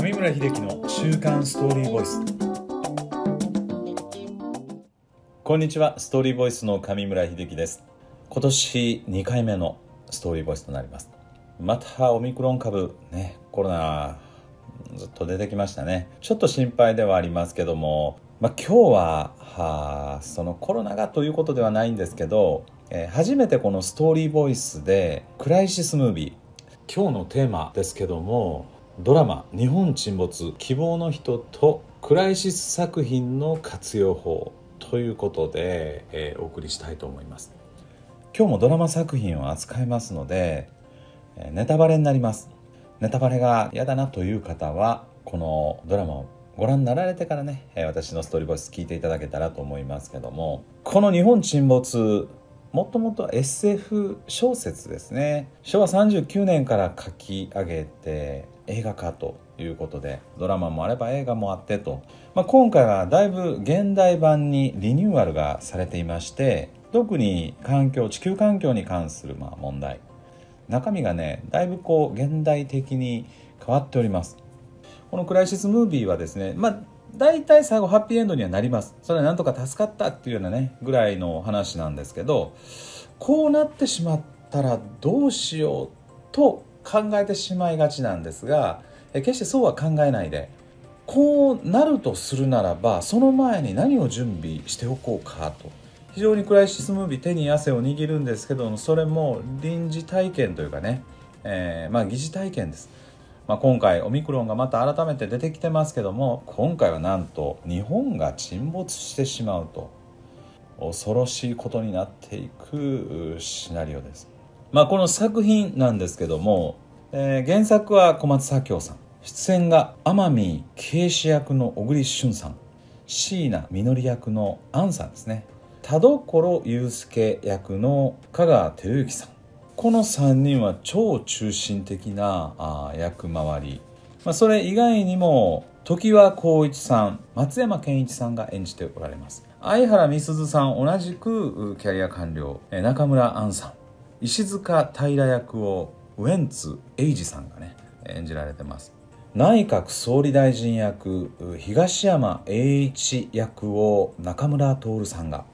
上村秀樹の週刊ストーリーボイス。こんにちはストーリーボイスの上村秀樹です。今年2回目のストーリーボイスとなります。またオミクロン株ねコロナずっと出てきましたね。ちょっと心配ではありますけどもまあ、今日ははそのコロナがということではないんですけど、えー、初めてこのストーリーボイスでクライシスムービー今日のテーマですけどもドラマ「日本沈没希望の人」とクライシス作品の活用法ということで、えー、お送りしたいと思います。今日もドラマ作品を扱いますので、え、ネタバレになります。ネタバレが嫌だなという方はこのドラマをご覧になられてからね、え私のストーリーボイス聞いていただけたらと思いますけどもこの「日本沈没」もともと SF 小説ですね。昭和39年から書き上げて映画化ということでドラマもあれば映画もあってと、まあ、今回はだいぶ現代版にリニューアルがされていまして特に環境地球環境に関するまあ問題。中身がねだいぶこう現代的に変わっております。このクライシスムービーはですねまあ大体最後ハッピーエンドにはなります。それはなんとか助かったっていうようなねぐらいの話なんですけどこうなってしまったらどうしようと考えてしまいがちなんですが決してそうは考えないでこうなるとするならばその前に何を準備しておこうかと。非常にクライシスムービー手に汗を握るんですけどそれも臨時体験というかね、えー、まあ疑似体験です。まあ、今回オミクロンがまた改めて出てきてますけども今回はなんと日本が沈没してしまうと恐ろしいことになっていくシナリオです。まあ、この作品なんですけども、えー、原作は小松左京さん。出演が天海慶子役の小栗旬さん。椎名実役の杏さんですね。田所雄介役の香川照之さん。この3人は超中心的なあ役回り、まあ、それ以外にも常盤光一さん松山ケンイチさんが演じておられます。相原美鈴さん同じくキャリア官僚。中村杏さん。石塚平役をウエンツ英二さんがね演じられてます。内閣総理大臣役東山栄一役を中村徹さんが。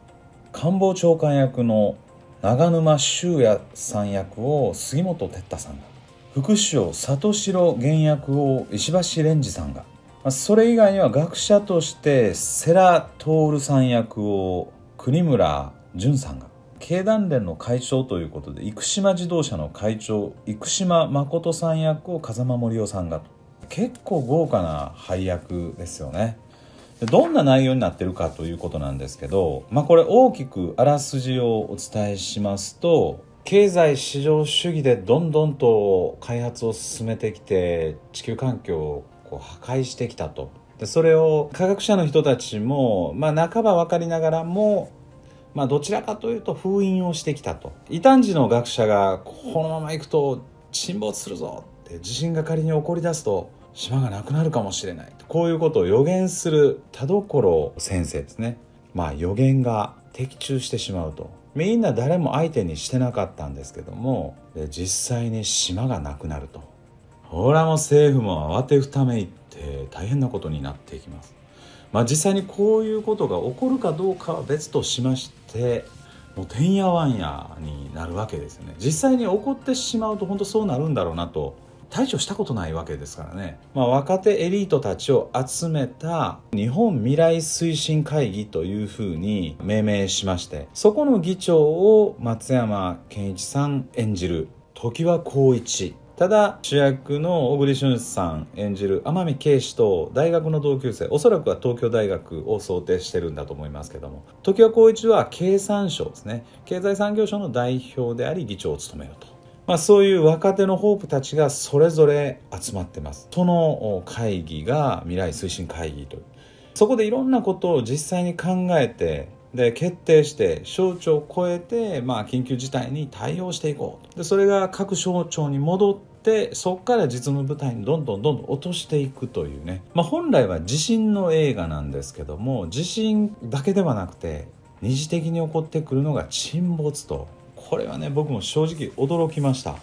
官房長官役の長沼修也さん役を杉本哲太さんが副首相里城源役を石橋蓮司さんがそれ以外には学者として世良徹さん役を国村淳さんが経団連の会長ということで生島自動車の会長生島誠さん役を風間森夫さんが結構豪華な配役ですよね。どんな内容になってるかということなんですけど、まあ、これ大きくあらすじをお伝えしますと経済市場主義でどんどんと開発を進めてきて地球環境をこう破壊してきたと。でそれを科学者の人たちも、まあ、半ば分かりながらも、まあ、どちらかというと封印をしてきたと。異端児の学者がこのままいくと沈没するぞって地震が仮に起こり出すと島がなくなるかもしれないこういうことを予言する田所先生ですね。まあ予言が的中してしまうと。みんな誰も相手にしてなかったんですけども。実際に島がなくなると。ほらも政府も慌てふためいって大変なことになっていきます。まあ実際にこういうことが起こるかどうかは別としましてもうてんやわんやになるわけですよね。実際に起こってしまうと本当そうなるんだろうなと対処したことないわけですからね、まあ、若手エリートたちを集めた日本未来推進会議というふうに命名しましてそこの議長を松山健一さん演じる常盤光一。ただ主役の小栗旬さん演じる天海啓史と大学の同級生おそらくは東京大学を想定してるんだと思いますけども。常盤光一は経産省ですね。経済産業省の代表であり議長を務めると。まあ、そういう若手のホープたちがそれぞれ集まってます。その会議が未来推進会議とそこでいろんなことを実際に考えてで決定して省庁を超えて、まあ、緊急事態に対応していこうでそれが各省庁に戻ってそこから実務部隊にどんどんどんどん落としていくというね、まあ、本来は地震の映画なんですけども地震だけではなくて二次的に起こってくるのが沈没と。これはね僕も正直驚きました。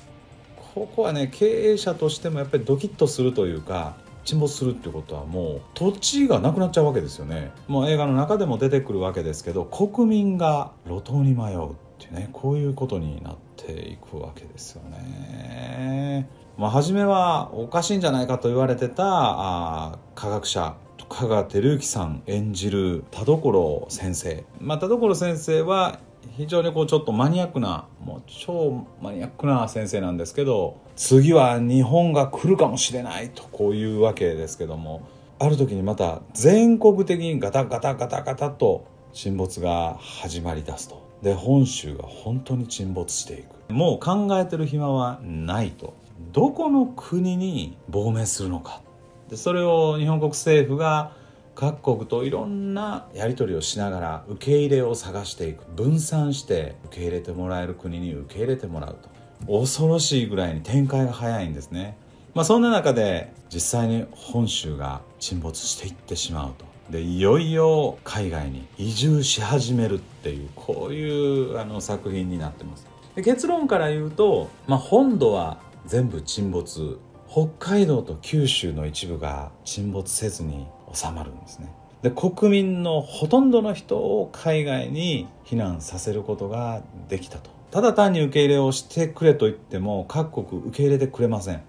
ここはね経営者としてもやっぱりドキッとするというか沈没するってことはもう土地がなくなっちゃうわけですよね。もう映画の中でも出てくるわけですけど国民が路頭に迷うっていうねこういうことになっていくわけですよね。まあ初めはおかしいんじゃないかと言われてたあ科学者香川照之さん演じる田所先生、まあ、田所先生は非常にこうちょっとマニアックなもう超マニアックな先生なんですけど次は日本が来るかもしれないとこういうわけですけどもある時にまた全国的にガタガタガタガタと沈没が始まりだすと。で本州が本当に沈没していく。もう考えてる暇はないと。どこの国に亡命するのか。でそれを日本国政府が各国といろんなやり取りをしながら受け入れを探していく分散して受け入れてもらえる国に受け入れてもらうと。恐ろしいぐらいに展開が早いんですね、まあ、そんな中で実際に本州が沈没していってしまうと。でいよいよ海外に移住し始めるっていうこういうあの作品になってます。で結論から言うと、まあ、本土は全部沈没。北海道と九州の一部が沈没せずに収まるんですね。で国民のほとんどの人を海外に避難させることができたと。ただ単に受け入れをしてくれと言っても各国受け入れてくれません。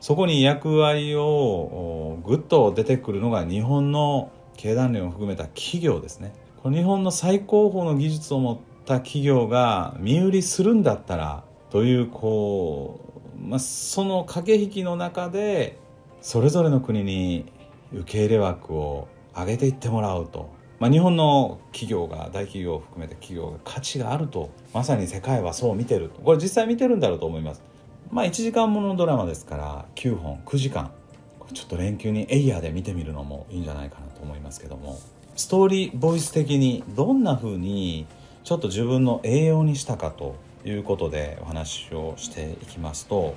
そこに役割をぐっと出てくるのが日本の経団連を含めた企業ですね。この日本の最高峰の技術を持った企業が身売りするんだったらというこう、まあ、その駆け引きの中でそれぞれの国に受け入れ枠を上げていってもらうと、まあ、日本の企業が大企業を含めて企業が価値があるとまさに世界はそう見てるこれ実際見てるんだろうと思います。まあ1時間ものドラマですから9本9時間。ちょっと連休にエイヤーで見てみるのもいいんじゃないかなと思いますけども。ストーリーボイス的にどんな風にちょっと自分の栄養にしたかということでお話をしていきますと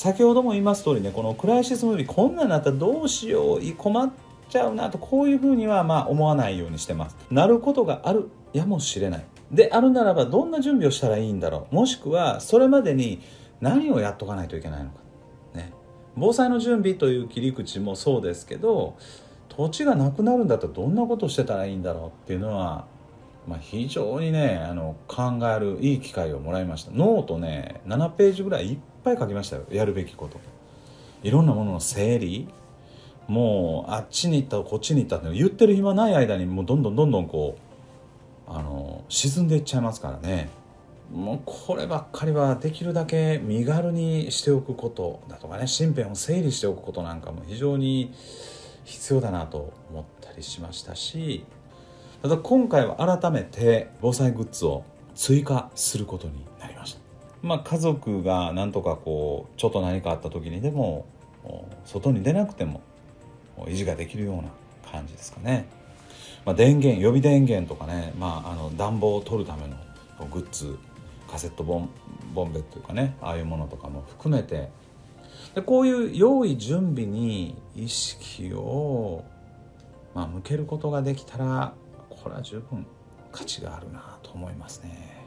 先ほども言います通りねこのクライシスムービーこんなんなったらどうしよう困っちゃうなとこういうふうにはまあ思わないようにしてます。なることがあるやもしれない。であるならばどんな準備をしたらいいんだろう。もしくはそれまでに何をやっとかないといけないのか。ね。防災の準備という切り口もそうですけど土地がなくなるんだったらどんなことしてたらいいんだろうっていうのはまあ、非常にねあの考えるいい機会をもらいました。ノートね7ページぐらいいっぱい書きましたよ。やるべきこと。いろんなものの整理。もうあっちに行ったこっちに行ったって言ってる暇ない間にもうどんどんどんどんこうあの沈んでいっちゃいますからね。もうこればっかりはできるだけ身軽にしておくことだとかね。身辺を整理しておくことなんかも非常に必要だなと思ったりしましたし。ただ今回は改めて防災グッズを追加することにまあ家族がなんとかこうちょっと何かあった時にでも外に出なくても維持ができるような感じですかね、まあ、電源予備電源とかね、まあ、あの暖房を取るためのグッズカセットボンボンベというかねああいうものとかも含めてでこういう用意準備に意識を、まあ、向けることができたらこれは十分価値があるなと思いますね。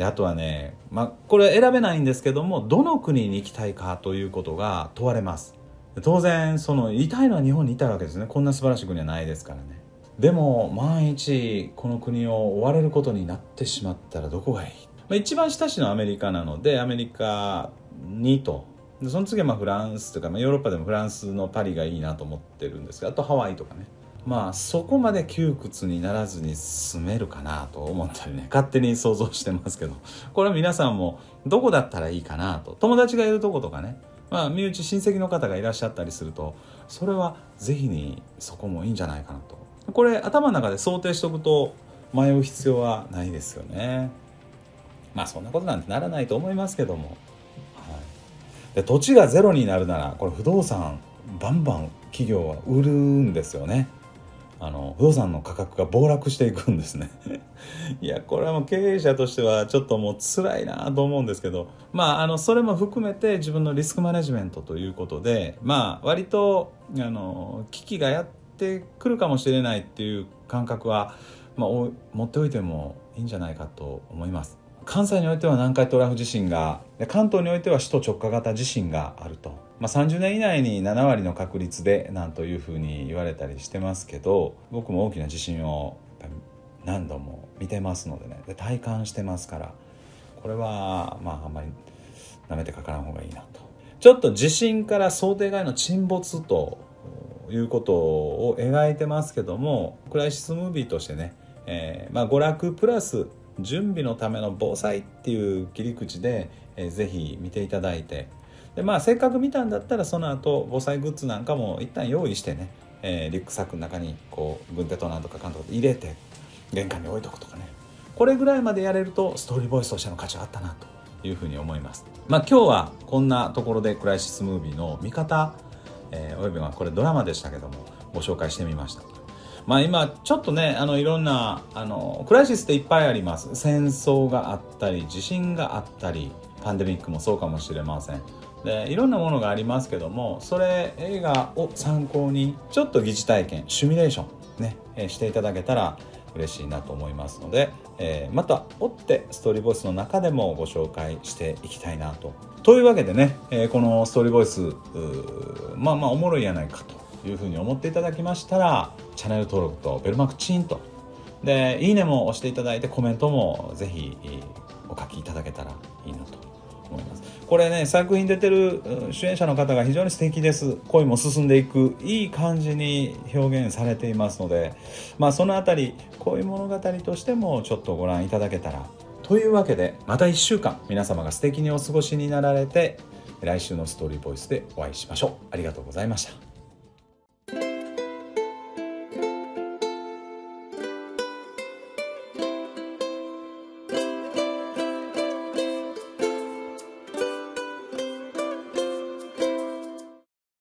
であとはね、まあ、これ選べないんですけどもどの国に行きたいかということが問われます。当然そのいたいのは日本にいたいわけですね。こんな素晴らしい国はないですからね。でも万一この国を追われることになってしまったらどこがいい、まあ、一番親しいのはアメリカなのでアメリカにと。でその次はまあフランスとか、まあ、ヨーロッパでもフランスのパリがいいなと思ってるんですがあとハワイとかね。まあそこまで窮屈にならずに住めるかなと思ったりね勝手に想像してますけど。これは皆さんもどこだったらいいかなと。友達がいるとことかね。まあ身内親戚の方がいらっしゃったりするとそれは是非にそこもいいんじゃないかなと。これ頭の中で想定しておくと迷う必要はないですよね。まあそんなことなんてならないと思いますけども、はい、で土地がゼロになるならこれ不動産バンバン企業は売るんですよね。あの不動産の価格が暴落していくんですね いやこれはもう経営者としてはちょっともう辛いなと思うんですけどまああのそれも含めて自分のリスクマネジメントということでまあ割とあの危機がやってくるかもしれないっていう感覚は、まあ、持っておいてもいいんじゃないかと思います。関西においては南海トラフ地震が関東においては首都直下型地震があると、まあ、30年以内に7割の確率でなんというふうに言われたりしてますけど僕も大きな地震を何度も見てますのでね。で体感してますからこれはまああんまりなめてかからん方がいいなと。ちょっと地震から想定外の沈没ということを描いてますけどもクライシスムービーとしてね、えー、まあ、娯楽プラス準備のための防災っていう切り口で、えー、ぜひ見ていただいてで、まあ、せっかく見たんだったらその後防災グッズなんかも一旦用意してね、えー、リュックサックの中にこう軍手となんとかかんとか入れて玄関に置いとくとかねこれぐらいまでやれるとストーリーボイスとしての価値はあったなというふうに思います。まあ、今日はこんなところでクライシスムービーの見方、えー、およびはこれドラマでしたけどもご紹介してみました。まあ今ちょっとねあのいろんなあのクライシスっていっぱいあります戦争があったり地震があったりパンデミックもそうかもしれませんでいろんなものがありますけどもそれ映画を参考にちょっと疑似体験シミュレーションね、えしていただけたら嬉しいなと思いますので、えー、また追ってストーリーボイスの中でもご紹介していきたいなと。というわけでね、えー、このストーリーボイスまあまあおもろいやないかというふうに思っていただきましたらチャンネル登録とベルマークチンと。でいいねも押していただいてコメントもぜひお書きいただけたらいいなと思います。これね作品出てる主演者の方が非常に素敵です。恋も進んでいくいい感じに表現されていますのでまあその辺り恋物語としてもちょっとご覧いただけたらというわけでまた1週間皆様が素敵にお過ごしになられて来週のストーリーボイスでお会いしましょう。ありがとうございました。